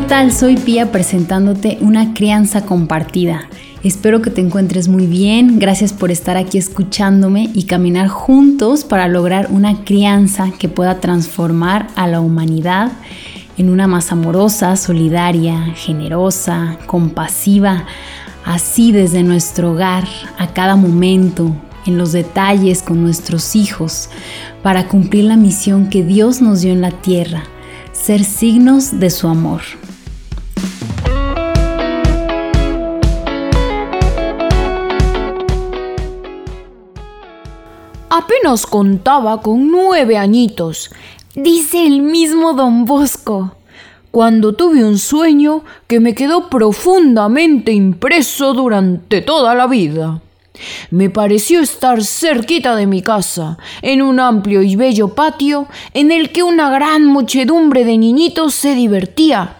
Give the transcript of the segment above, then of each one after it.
¿qué tal? Soy Pía presentándote una crianza compartida. Espero que te encuentres muy bien. Gracias por estar aquí escuchándome y caminar juntos para lograr una crianza que pueda transformar a la humanidad en una más amorosa, solidaria, generosa, compasiva, así desde nuestro hogar, a cada momento, en los detalles con nuestros hijos, para cumplir la misión que Dios nos dio en la tierra ser signos de su amor. Apenas contaba con nueve añitos, dice el mismo don Bosco, cuando tuve un sueño que me quedó profundamente impreso durante toda la vida. Me pareció estar cerquita de mi casa, en un amplio y bello patio en el que una gran muchedumbre de niñitos se divertía.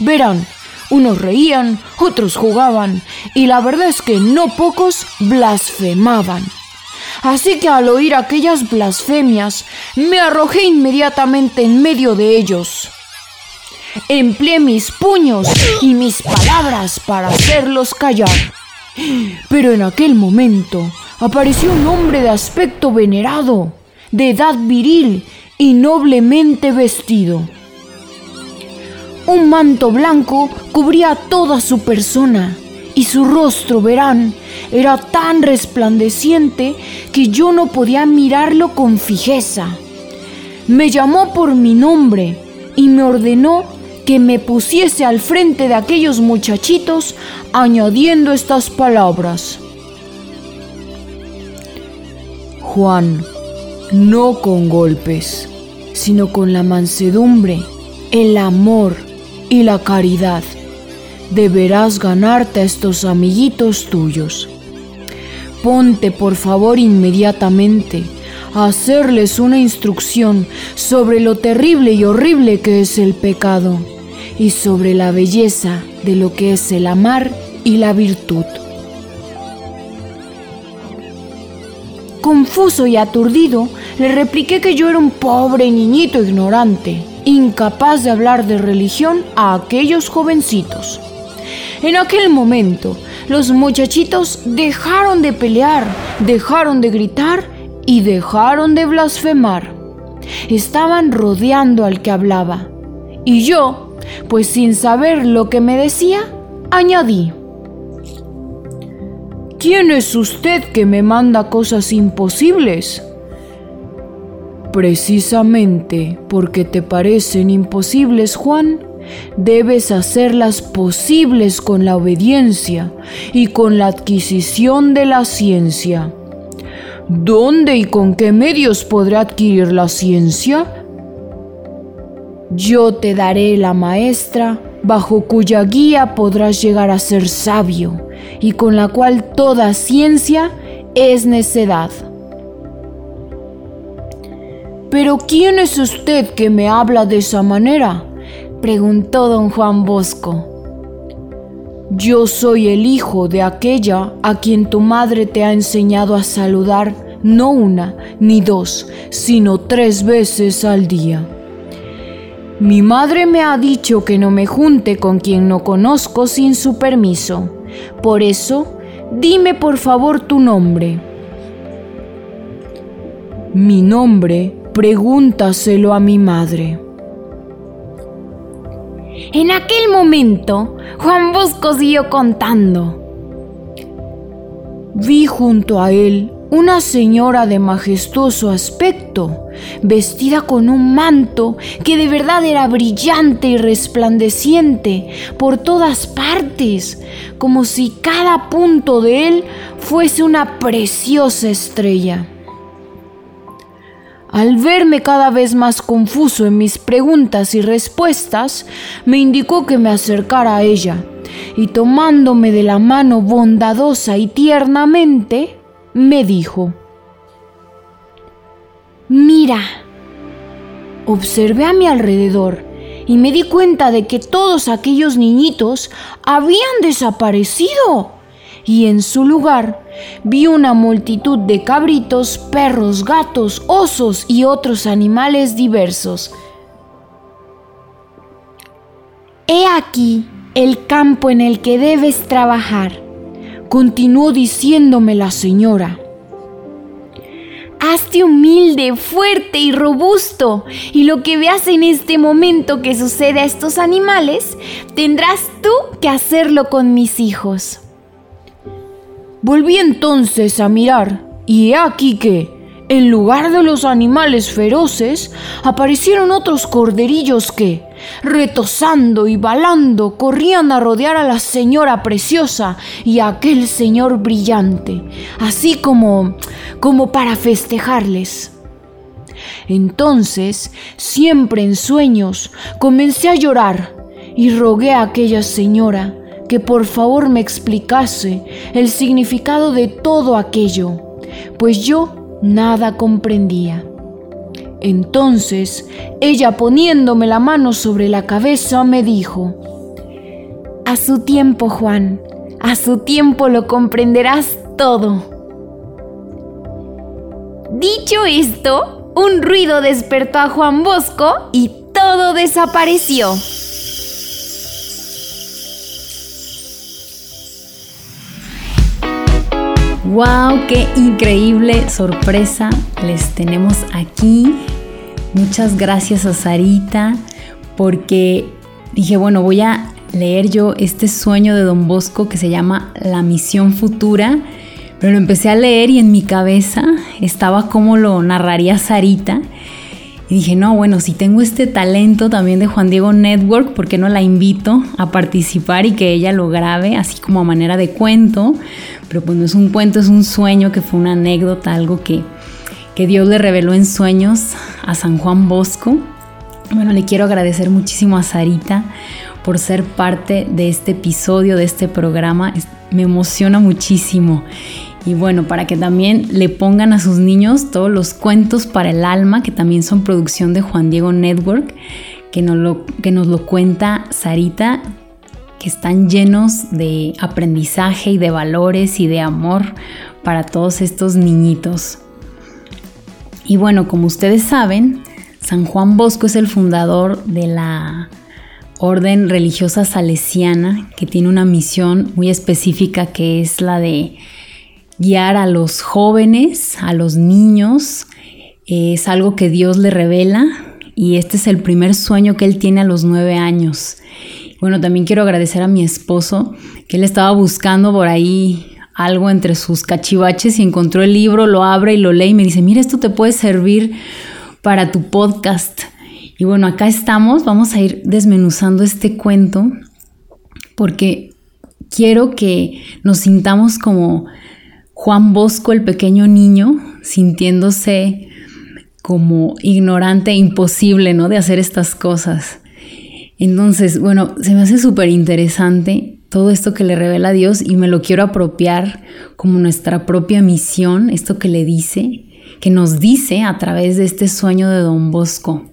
Verán, unos reían, otros jugaban, y la verdad es que no pocos blasfemaban. Así que al oír aquellas blasfemias, me arrojé inmediatamente en medio de ellos. Empleé mis puños y mis palabras para hacerlos callar. Pero en aquel momento apareció un hombre de aspecto venerado, de edad viril y noblemente vestido. Un manto blanco cubría toda su persona y su rostro, verán, era tan resplandeciente que yo no podía mirarlo con fijeza. Me llamó por mi nombre y me ordenó que me pusiese al frente de aquellos muchachitos añadiendo estas palabras. Juan, no con golpes, sino con la mansedumbre, el amor y la caridad, deberás ganarte a estos amiguitos tuyos. Ponte por favor inmediatamente a hacerles una instrucción sobre lo terrible y horrible que es el pecado y sobre la belleza de lo que es el amar y la virtud. Confuso y aturdido, le repliqué que yo era un pobre niñito ignorante, incapaz de hablar de religión a aquellos jovencitos. En aquel momento, los muchachitos dejaron de pelear, dejaron de gritar y dejaron de blasfemar. Estaban rodeando al que hablaba. Y yo, pues sin saber lo que me decía, añadí. ¿Quién es usted que me manda cosas imposibles? Precisamente porque te parecen imposibles, Juan, debes hacerlas posibles con la obediencia y con la adquisición de la ciencia. ¿Dónde y con qué medios podré adquirir la ciencia? Yo te daré la maestra bajo cuya guía podrás llegar a ser sabio y con la cual toda ciencia es necedad. Pero ¿quién es usted que me habla de esa manera? Preguntó don Juan Bosco. Yo soy el hijo de aquella a quien tu madre te ha enseñado a saludar no una ni dos, sino tres veces al día. Mi madre me ha dicho que no me junte con quien no conozco sin su permiso. Por eso, dime por favor tu nombre. Mi nombre, pregúntaselo a mi madre. En aquel momento, Juan Bosco siguió contando. Vi junto a él una señora de majestuoso aspecto, vestida con un manto que de verdad era brillante y resplandeciente por todas partes, como si cada punto de él fuese una preciosa estrella. Al verme cada vez más confuso en mis preguntas y respuestas, me indicó que me acercara a ella, y tomándome de la mano bondadosa y tiernamente, me dijo, Mira, observé a mi alrededor y me di cuenta de que todos aquellos niñitos habían desaparecido y en su lugar vi una multitud de cabritos, perros, gatos, osos y otros animales diversos. He aquí el campo en el que debes trabajar, continuó diciéndome la señora. Hazte humilde, fuerte y robusto, y lo que veas en este momento que sucede a estos animales, tendrás tú que hacerlo con mis hijos. Volví entonces a mirar, y he aquí que, en lugar de los animales feroces, aparecieron otros corderillos que, retosando y balando, corrían a rodear a la señora preciosa y a aquel señor brillante, así como como para festejarles. Entonces, siempre en sueños, comencé a llorar y rogué a aquella señora que por favor me explicase el significado de todo aquello, pues yo nada comprendía. Entonces ella poniéndome la mano sobre la cabeza me dijo, A su tiempo, Juan, a su tiempo lo comprenderás todo. Dicho esto, un ruido despertó a Juan Bosco y todo desapareció. ¡Wow! ¡Qué increíble sorpresa les tenemos aquí! Muchas gracias a Sarita porque dije, bueno, voy a leer yo este sueño de Don Bosco que se llama La misión futura, pero lo empecé a leer y en mi cabeza estaba como lo narraría Sarita dije, no, bueno, si tengo este talento también de Juan Diego Network, ¿por qué no la invito a participar y que ella lo grabe así como a manera de cuento? Pero pues no es un cuento, es un sueño que fue una anécdota, algo que, que Dios le reveló en sueños a San Juan Bosco. Bueno, le quiero agradecer muchísimo a Sarita por ser parte de este episodio, de este programa. Me emociona muchísimo. Y bueno, para que también le pongan a sus niños todos los cuentos para el alma, que también son producción de Juan Diego Network, que nos lo, que nos lo cuenta Sarita, que están llenos de aprendizaje y de valores y de amor para todos estos niñitos. Y bueno, como ustedes saben, San Juan Bosco es el fundador de la orden religiosa salesiana que tiene una misión muy específica que es la de guiar a los jóvenes, a los niños, es algo que Dios le revela y este es el primer sueño que él tiene a los nueve años. Bueno, también quiero agradecer a mi esposo que él estaba buscando por ahí algo entre sus cachivaches y encontró el libro, lo abre y lo lee y me dice, mira, esto te puede servir para tu podcast. Y bueno, acá estamos, vamos a ir desmenuzando este cuento porque quiero que nos sintamos como Juan Bosco, el pequeño niño, sintiéndose como ignorante e imposible, ¿no? De hacer estas cosas. Entonces, bueno, se me hace súper interesante todo esto que le revela Dios y me lo quiero apropiar como nuestra propia misión, esto que le dice, que nos dice a través de este sueño de Don Bosco.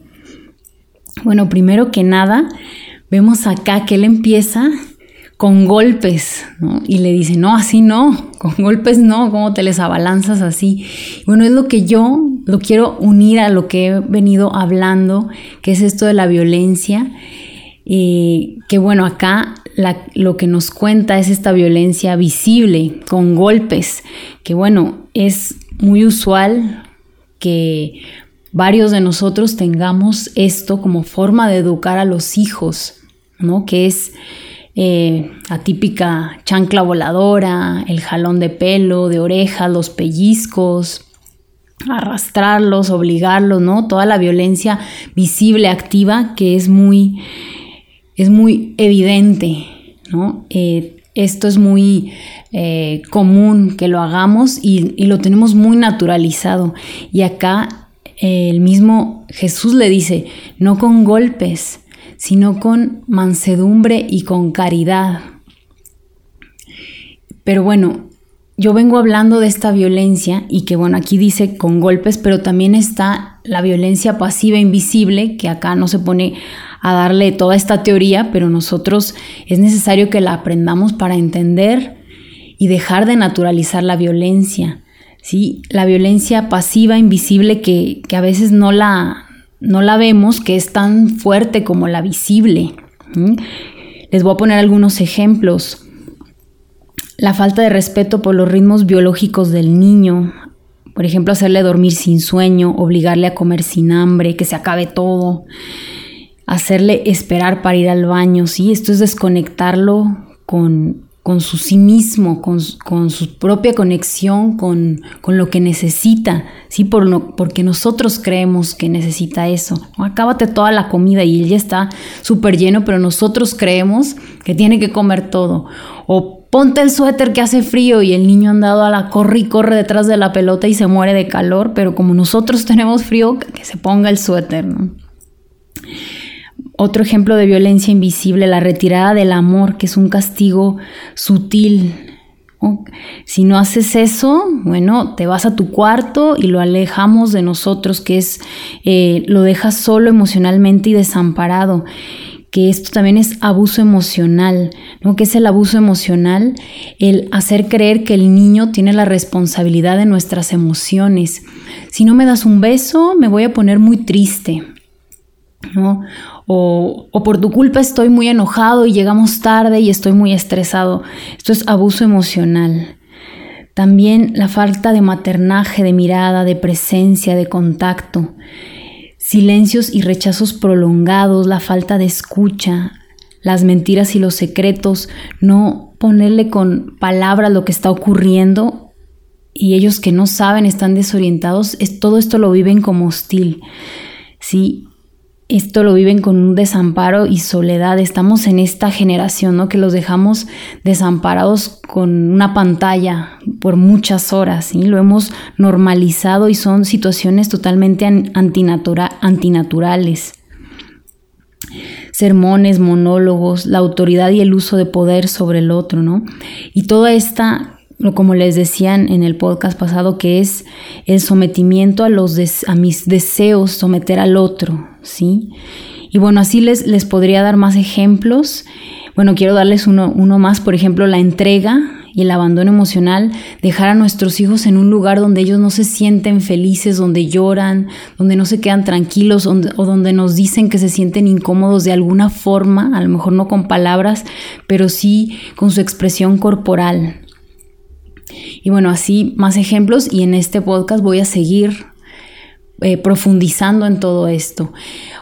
Bueno, primero que nada, vemos acá que él empieza con golpes, ¿no? Y le dice, no, así no, con golpes no, ¿cómo te les abalanzas así? Bueno, es lo que yo lo quiero unir a lo que he venido hablando, que es esto de la violencia, y que bueno, acá lo que nos cuenta es esta violencia visible, con golpes, que bueno, es muy usual que varios de nosotros tengamos esto como forma de educar a los hijos, ¿no? Que es eh, atípica chancla voladora, el jalón de pelo, de orejas, los pellizcos, arrastrarlos, obligarlos, ¿no? Toda la violencia visible, activa, que es muy, es muy evidente, ¿no? Eh, esto es muy eh, común que lo hagamos y, lo tenemos muy naturalizado. Y acá el mismo Jesús le dice, no con golpes, sino con mansedumbre y con caridad. Pero bueno, yo vengo hablando de esta violencia y que bueno, aquí dice con golpes, pero también está la violencia pasiva invisible, que acá no se pone a darle toda esta teoría, pero nosotros es necesario que la aprendamos para entender y dejar de naturalizar la violencia. ¿sí? La violencia pasiva, invisible, que, que a veces no la, no la vemos, que es tan fuerte como la visible. Les voy a poner algunos ejemplos. La falta de respeto por los ritmos biológicos del niño, por ejemplo, hacerle dormir sin sueño, obligarle a comer sin hambre, que se acabe todo, hacerle esperar para ir al baño, ¿sí? Esto es desconectarlo con, con su sí mismo, con, su propia conexión con, lo que necesita, ¿sí? Por porque nosotros creemos que necesita eso. Acábate toda la comida y él ya está súper lleno, pero nosotros creemos que tiene que comer todo. O ponte el suéter que hace frío y el niño andado a la corre y corre detrás de la pelota y se muere de calor, pero como nosotros tenemos frío, que se ponga el suéter, Otro ejemplo de violencia invisible, la retirada del amor, que es un castigo sutil. Si no haces eso, bueno, te vas a tu cuarto y lo alejamos de nosotros, que es, eh, lo dejas solo emocionalmente y desamparado que esto también es abuso emocional, ¿no? Que es el abuso emocional, el hacer creer que el niño tiene la responsabilidad de nuestras emociones. Si no me das un beso, me voy a poner muy triste, ¿no? O, por tu culpa estoy muy enojado y llegamos tarde y estoy muy estresado. Esto es abuso emocional. También la falta de maternaje, de mirada, de presencia, de contacto silencios y rechazos prolongados, la falta de escucha, las mentiras y los secretos, no ponerle con palabras lo que está ocurriendo y ellos que no saben, están desorientados, es, todo esto lo viven como hostil. ¿sí? Esto lo viven con un desamparo y soledad. Estamos en esta generación, ¿no? Que los dejamos desamparados con una pantalla por muchas horas, y Lo hemos normalizado y son situaciones totalmente antinaturales. Sermones, monólogos, la autoridad y el uso de poder sobre el otro, ¿no? Y toda esta como les decían en el podcast pasado, que es el sometimiento a, los a mis deseos, someter al otro, ¿sí? Y bueno, así les, les podría dar más ejemplos. Bueno, quiero darles uno, uno más, por ejemplo, la entrega y el abandono emocional, dejar a nuestros hijos en un lugar donde ellos no se sienten felices, donde lloran, donde no se quedan tranquilos o donde nos dicen que se sienten incómodos de alguna forma, a lo mejor no con palabras, pero sí con su expresión corporal. Y bueno, así más ejemplos y en este podcast voy a seguir eh, profundizando en todo esto.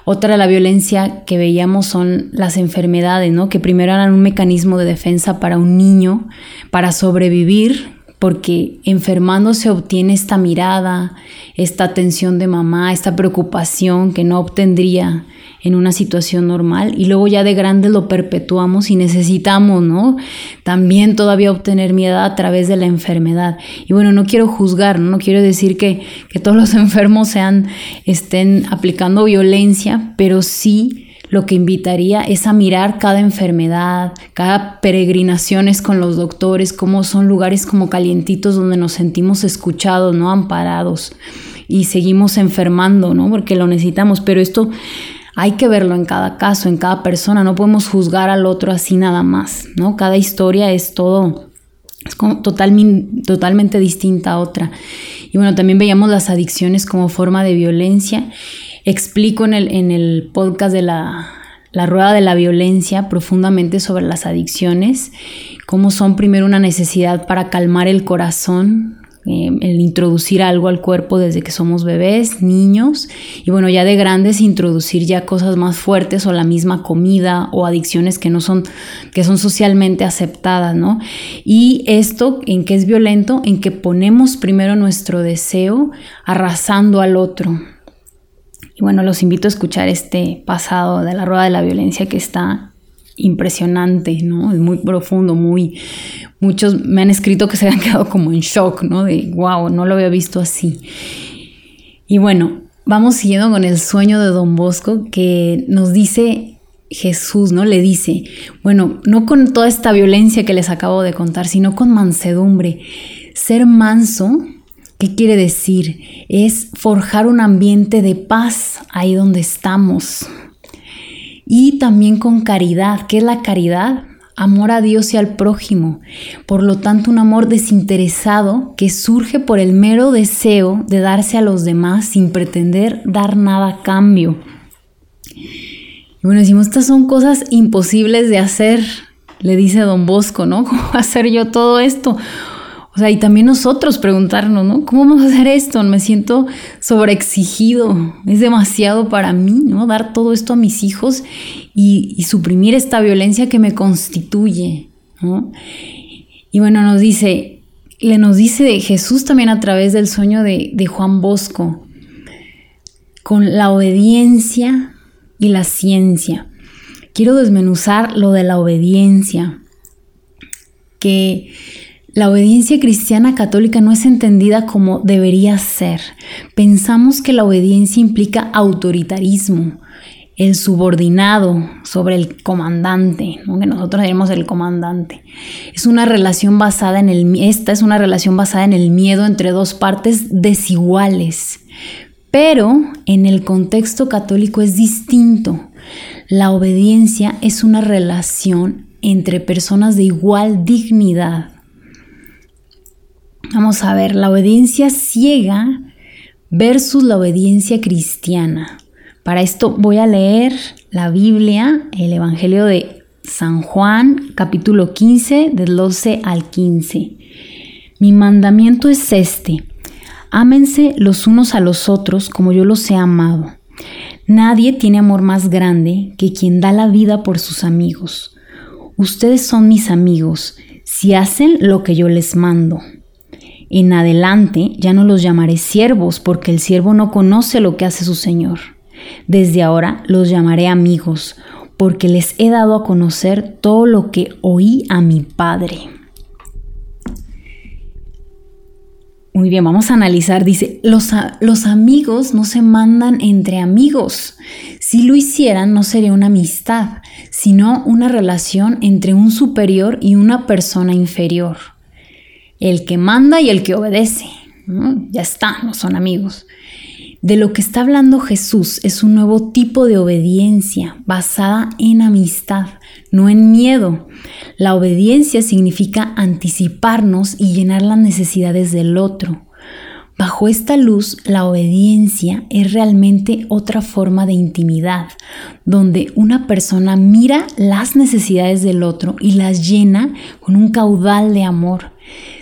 Otra de la violencia que veíamos son las enfermedades, ¿no? Que primero eran un mecanismo de defensa para un niño, para sobrevivir, porque enfermando se obtiene esta mirada, esta atención de mamá, esta preocupación que no obtendría en una situación normal y luego ya de grande lo perpetuamos y necesitamos, ¿no? También todavía obtener mi edad a través de la enfermedad. Y bueno, no quiero juzgar, no, quiero decir que, que todos los enfermos sean, estén aplicando violencia, pero sí lo que invitaría es a mirar cada enfermedad, cada peregrinaciones con los doctores, cómo son lugares como calientitos donde nos sentimos escuchados, no amparados y seguimos enfermando, ¿no? Porque lo necesitamos, pero esto hay que verlo en cada caso, en cada persona, no podemos juzgar al otro así nada más, ¿no? Cada historia es todo, es como totalmente distinta a otra. Y bueno, también veíamos las adicciones como forma de violencia. Explico en el, en el podcast de la, la rueda de la violencia profundamente sobre las adicciones, cómo son primero una necesidad para calmar el corazón, eh, el introducir algo al cuerpo desde que somos bebés, niños, y bueno, ya de grandes introducir ya cosas más fuertes o la misma comida o adicciones que no son, que son socialmente aceptadas, ¿no? Y esto, ¿en qué es violento? En que ponemos primero nuestro deseo arrasando al otro. Y bueno, los invito a escuchar este pasado de la rueda de la violencia que está impresionante, ¿no? Es muy profundo, muy... Muchos me han escrito que se han quedado como en shock, ¿no? De, wow, no lo había visto así. Y bueno, vamos siguiendo con el sueño de Don Bosco que nos dice Jesús, ¿no? Le dice, bueno, no con toda esta violencia que les acabo de contar, sino con mansedumbre. Ser manso, ¿qué quiere decir? Es forjar un ambiente de paz ahí donde estamos, y también con caridad. ¿Qué es la caridad? Amor a Dios y al prójimo. Por lo tanto, un amor desinteresado que surge por el mero deseo de darse a los demás sin pretender dar nada a cambio. bueno, decimos, estas son cosas imposibles de hacer, le dice don Bosco, ¿no? ¿Cómo hacer yo todo esto? O sea, y también nosotros preguntarnos, ¿no? ¿Cómo vamos a hacer esto? Me siento sobreexigido, es demasiado para mí, ¿no? Dar todo esto a mis hijos y, suprimir esta violencia que me constituye, ¿no? Y bueno, nos dice, le nos dice Jesús también a través del sueño de, de Juan Bosco, con la obediencia y la ciencia. Quiero desmenuzar lo de la obediencia, que la obediencia cristiana católica no es entendida como debería ser. Pensamos que la obediencia implica autoritarismo, el subordinado sobre el comandante, que nosotros tenemos el comandante. Es una relación basada en el esta es una relación basada en el miedo entre dos partes desiguales. Pero en el contexto católico es distinto. La obediencia es una relación entre personas de igual dignidad. Vamos a ver, la obediencia ciega versus la obediencia cristiana. Para esto voy a leer la Biblia, el Evangelio de San Juan, capítulo 15, del 12 al 15. Mi mandamiento es este Ámense los unos a los otros como yo los he amado. Nadie tiene amor más grande que quien da la vida por sus amigos. Ustedes son mis amigos si hacen lo que yo les mando. En adelante ya no los llamaré siervos porque el siervo no conoce lo que hace su Señor. Desde ahora los llamaré amigos porque les he dado a conocer todo lo que oí a mi Padre. Muy bien, vamos a analizar. Dice, los, los, amigos no se mandan entre amigos. Si lo hicieran, no sería una amistad, sino una relación entre un superior y una persona inferior. El que manda y el que obedece. Ya está, no son amigos. De lo que está hablando Jesús es un nuevo tipo de obediencia basada en amistad, no en miedo. La obediencia significa anticiparnos y llenar las necesidades del otro. Bajo esta luz, la obediencia es realmente otra forma de intimidad, donde una persona mira las necesidades del otro y las llena con un caudal de amor,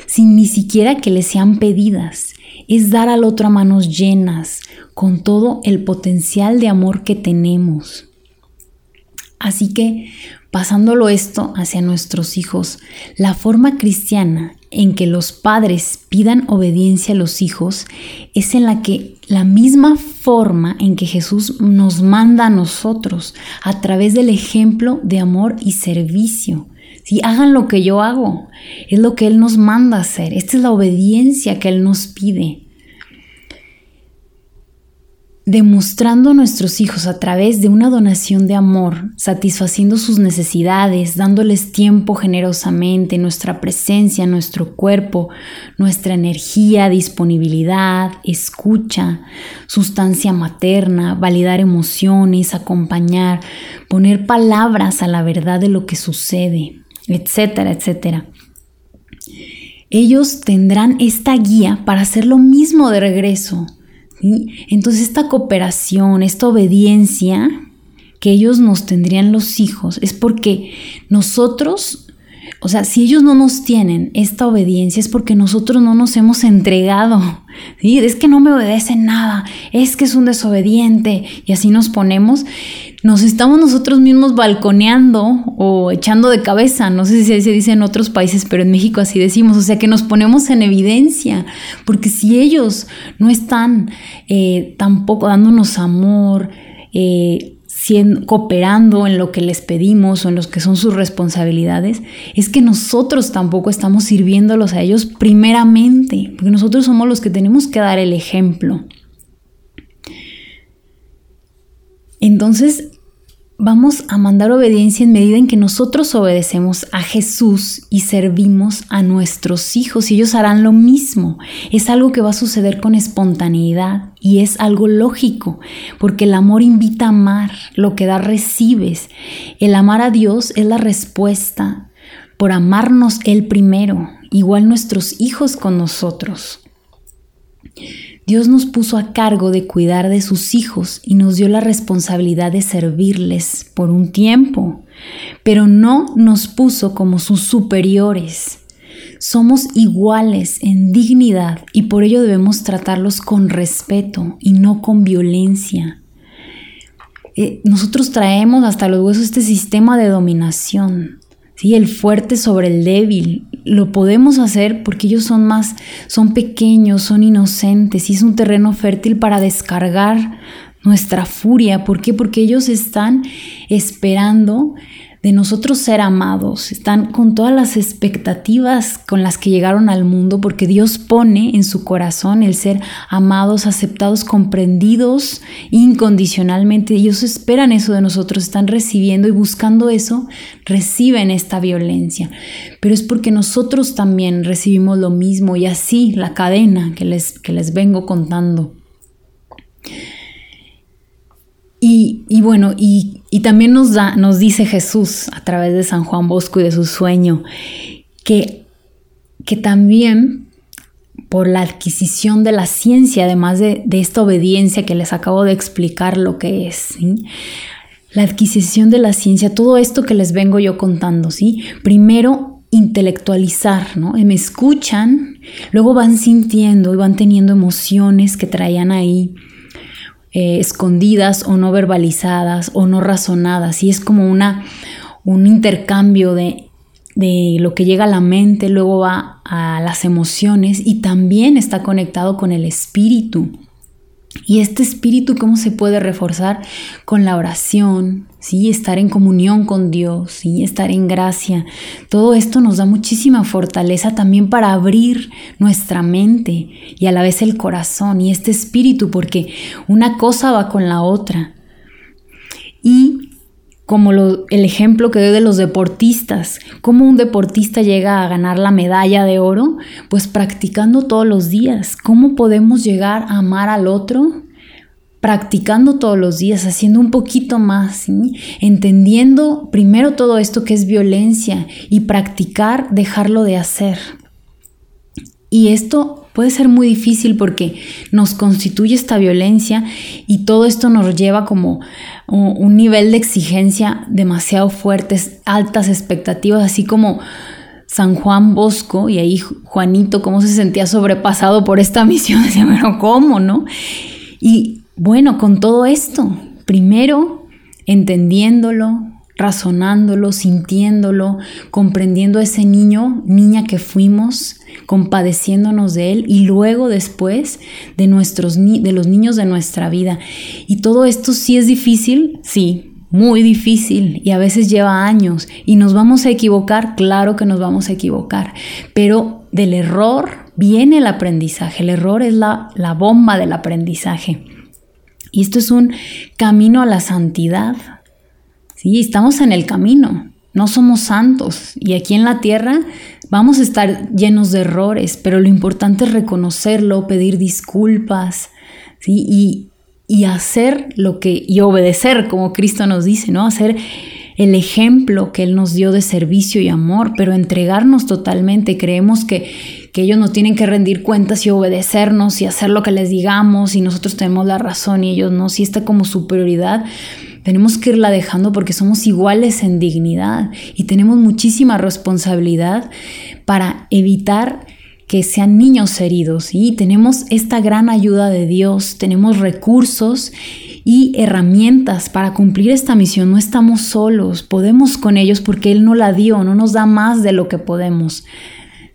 sin ni siquiera que le sean pedidas. Es dar al otro a manos llenas, con todo el potencial de amor que tenemos. Así que, pasándolo esto hacia nuestros hijos, la forma cristiana en que los padres pidan obediencia a los hijos es en la que la misma forma en que Jesús nos manda a nosotros a través del ejemplo de amor y servicio. Si hagan lo que yo hago, es lo que Él nos manda hacer. Esta es la obediencia que Él nos pide. Demostrando a nuestros hijos a través de una donación de amor, satisfaciendo sus necesidades, dándoles tiempo generosamente, nuestra presencia, nuestro cuerpo, nuestra energía, disponibilidad, escucha, sustancia materna, validar emociones, acompañar, poner palabras a la verdad de lo que sucede, etcétera, etcétera. Ellos tendrán esta guía para hacer lo mismo de regreso entonces esta cooperación, esta obediencia que ellos nos tendrían los hijos es porque nosotros, o sea, si ellos no nos tienen esta obediencia es porque nosotros no nos hemos entregado. Es que no me obedecen nada, es que es un desobediente y así nos ponemos nos estamos nosotros mismos balconeando o echando de cabeza, no sé si se dice en otros países, pero en México así decimos, o sea que nos ponemos en evidencia, porque si ellos no están eh, tampoco dándonos amor, eh, cooperando en lo que les pedimos o en los que son sus responsabilidades, es que nosotros tampoco estamos sirviéndolos a ellos primeramente, porque nosotros somos los que tenemos que dar el ejemplo. Entonces, vamos a mandar obediencia en medida en que nosotros obedecemos a Jesús y servimos a nuestros hijos y ellos harán lo mismo. Es algo que va a suceder con espontaneidad y es algo lógico, porque el amor invita a amar, lo que da recibes. El amar a Dios es la respuesta por amarnos Él primero, igual nuestros hijos con nosotros. Dios nos puso a cargo de cuidar de sus hijos y nos dio la responsabilidad de servirles por un tiempo, pero no nos puso como sus superiores. Somos iguales en dignidad y por ello debemos tratarlos con respeto y no con violencia. Eh, nosotros traemos hasta los huesos este sistema de dominación, ¿sí? el fuerte sobre el débil. Lo podemos hacer porque ellos son más, son pequeños, son inocentes y es un terreno fértil para descargar nuestra furia. ¿Por qué? Porque ellos están esperando de nosotros ser amados, están con todas las expectativas con las que llegaron al mundo, porque Dios pone en su corazón el ser amados, aceptados, comprendidos incondicionalmente. Ellos esperan eso de nosotros, están recibiendo y buscando eso, reciben esta violencia. Pero es porque nosotros también recibimos lo mismo y así la cadena que les, que les vengo contando. Y, bueno, y, también nos, da, nos dice Jesús a través de San Juan Bosco y de su sueño, que, que también por la adquisición de la ciencia, además de, esta obediencia que les acabo de explicar lo que es, la adquisición de la ciencia, todo esto que les vengo yo contando, ¿sí? Primero intelectualizar, ¿no? Me escuchan, luego van sintiendo y van teniendo emociones que traían ahí eh, escondidas o no verbalizadas o no razonadas. Y es como una, un intercambio de, de lo que llega a la mente, luego va a las emociones y también está conectado con el espíritu. Y este espíritu, ¿cómo se puede reforzar? Con la oración, ¿sí? Estar en comunión con Dios, ¿sí? Estar en gracia. Todo esto nos da muchísima fortaleza también para abrir nuestra mente y a la vez el corazón y este espíritu, porque una cosa va con la otra. Y como el ejemplo que doy de los deportistas, cómo un deportista llega a ganar la medalla de oro, pues practicando todos los días. ¿Cómo podemos llegar a amar al otro? Practicando todos los días, haciendo un poquito más, entendiendo primero todo esto que es violencia y practicar dejarlo de hacer. Y esto puede ser muy difícil porque nos constituye esta violencia y todo esto nos lleva como un nivel de exigencia demasiado fuerte, altas expectativas, así como San Juan Bosco y ahí Juanito, cómo se sentía sobrepasado por esta misión, decía, pero ¿cómo, no? Y bueno, con todo esto, primero entendiéndolo, razonándolo, sintiéndolo, comprendiendo a ese niño, niña que fuimos, compadeciéndonos de él y luego después de nuestros de los niños de nuestra vida. Y todo esto sí es difícil, sí, muy difícil y a veces lleva años y nos vamos a equivocar, claro que nos vamos a equivocar, pero del error viene el aprendizaje, el error es la, la bomba del aprendizaje. Y esto es un camino a la santidad, Sí, estamos en el camino, no somos santos y aquí en la tierra vamos a estar llenos de errores, pero lo importante es reconocerlo, pedir disculpas, ¿sí? Y, y hacer lo que, y obedecer, como Cristo nos dice, ¿no? Hacer el ejemplo que Él nos dio de servicio y amor, pero entregarnos totalmente. Creemos que, que ellos nos tienen que rendir cuentas y obedecernos y hacer lo que les digamos y nosotros tenemos la razón y ellos no. Si está como superioridad, tenemos que irla dejando porque somos iguales en dignidad y tenemos muchísima responsabilidad para evitar que sean niños heridos y tenemos esta gran ayuda de Dios, tenemos recursos y herramientas para cumplir esta misión. No estamos solos, podemos con ellos porque Él no la dio, no nos da más de lo que podemos.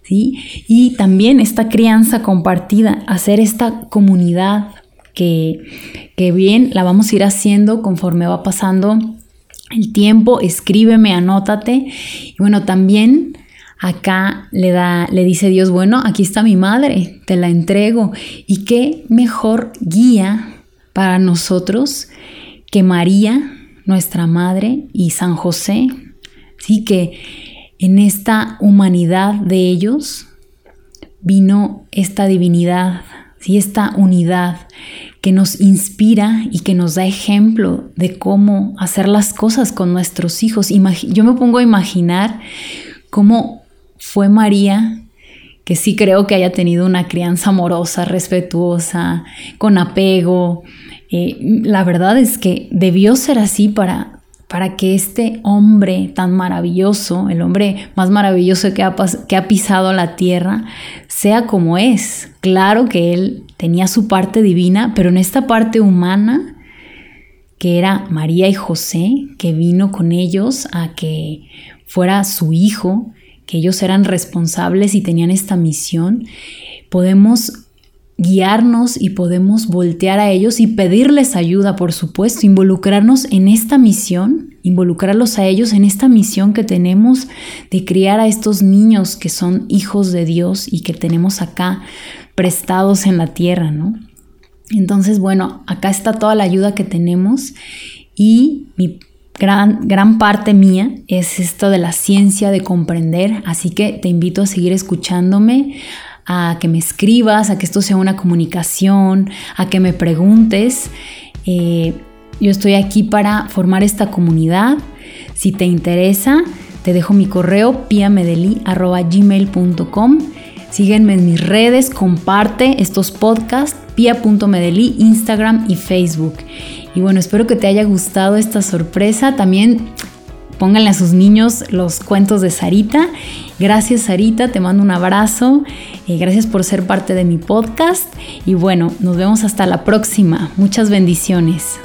¿sí? Y también esta crianza compartida, hacer esta comunidad, que, bien la vamos a ir haciendo conforme va pasando el tiempo, escríbeme, anótate. Y bueno, también acá le da, le dice Dios, bueno, aquí está mi madre, te la entrego. Y qué mejor guía para nosotros que María, nuestra madre, y San José. Sí, que en esta humanidad de ellos vino esta divinidad, ¿sí? esta unidad que nos inspira y que nos da ejemplo de cómo hacer las cosas con nuestros hijos. yo me pongo a imaginar cómo fue María que sí creo que haya tenido una crianza amorosa, respetuosa, con apego. Eh, la verdad es que debió ser así para, para que este hombre tan maravilloso, el hombre más maravilloso que ha, que ha pisado la tierra, sea como es. Claro que él tenía su parte divina, pero en esta parte humana, que era María y José, que vino con ellos a que fuera su hijo, que ellos eran responsables y tenían esta misión, podemos guiarnos y podemos voltear a ellos y pedirles ayuda, por supuesto, involucrarnos en esta misión, involucrarlos a ellos en esta misión que tenemos de criar a estos niños que son hijos de Dios y que tenemos acá prestados en la tierra, ¿no? Entonces, bueno, acá está toda la ayuda que tenemos y mi gran, gran parte mía es esto de la ciencia de comprender, así que te invito a seguir escuchándome, a que me escribas, a que esto sea una comunicación, a que me preguntes. Eh, yo estoy aquí para formar esta comunidad. Si te interesa, te dejo mi correo piamedeli.gmail.com. Sígueme en mis redes, comparte estos podcasts, pia.medeli, Instagram y Facebook. Y bueno, espero que te haya gustado esta sorpresa. También pónganle a sus niños los cuentos de Sarita. Gracias Sarita, te mando un abrazo. Eh, gracias por ser parte de mi podcast. Y bueno, nos vemos hasta la próxima. Muchas bendiciones.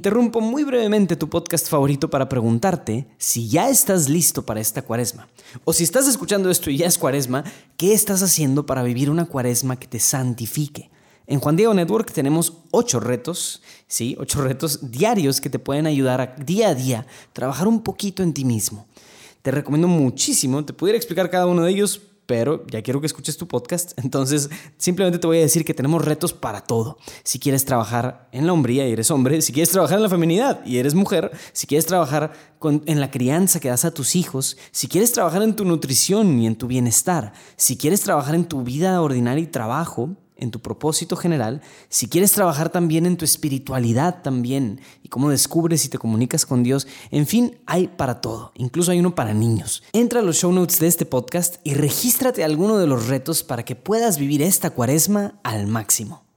Interrumpo muy brevemente tu podcast favorito para preguntarte si ya estás listo para esta cuaresma. O si estás escuchando esto y ya es cuaresma, ¿qué estás haciendo para vivir una cuaresma que te santifique? En Juan Diego Network tenemos ocho retos, sí, ocho retos diarios que te pueden ayudar a día a día trabajar un poquito en ti mismo. Te recomiendo muchísimo, te pudiera explicar cada uno de ellos, pero ya quiero que escuches tu podcast, entonces simplemente te voy a decir que tenemos retos para todo. Si quieres trabajar en la hombría y eres hombre, si quieres trabajar en la feminidad y eres mujer, si quieres trabajar en la crianza que das a tus hijos, si quieres trabajar en tu nutrición y en tu bienestar, si quieres trabajar en tu vida ordinaria y trabajo, en tu propósito general, si quieres trabajar también en tu espiritualidad también y cómo descubres y te comunicas con Dios, en fin, hay para todo, incluso hay uno para niños. Entra a los show notes de este podcast y regístrate a alguno de los retos para que puedas vivir esta cuaresma al máximo.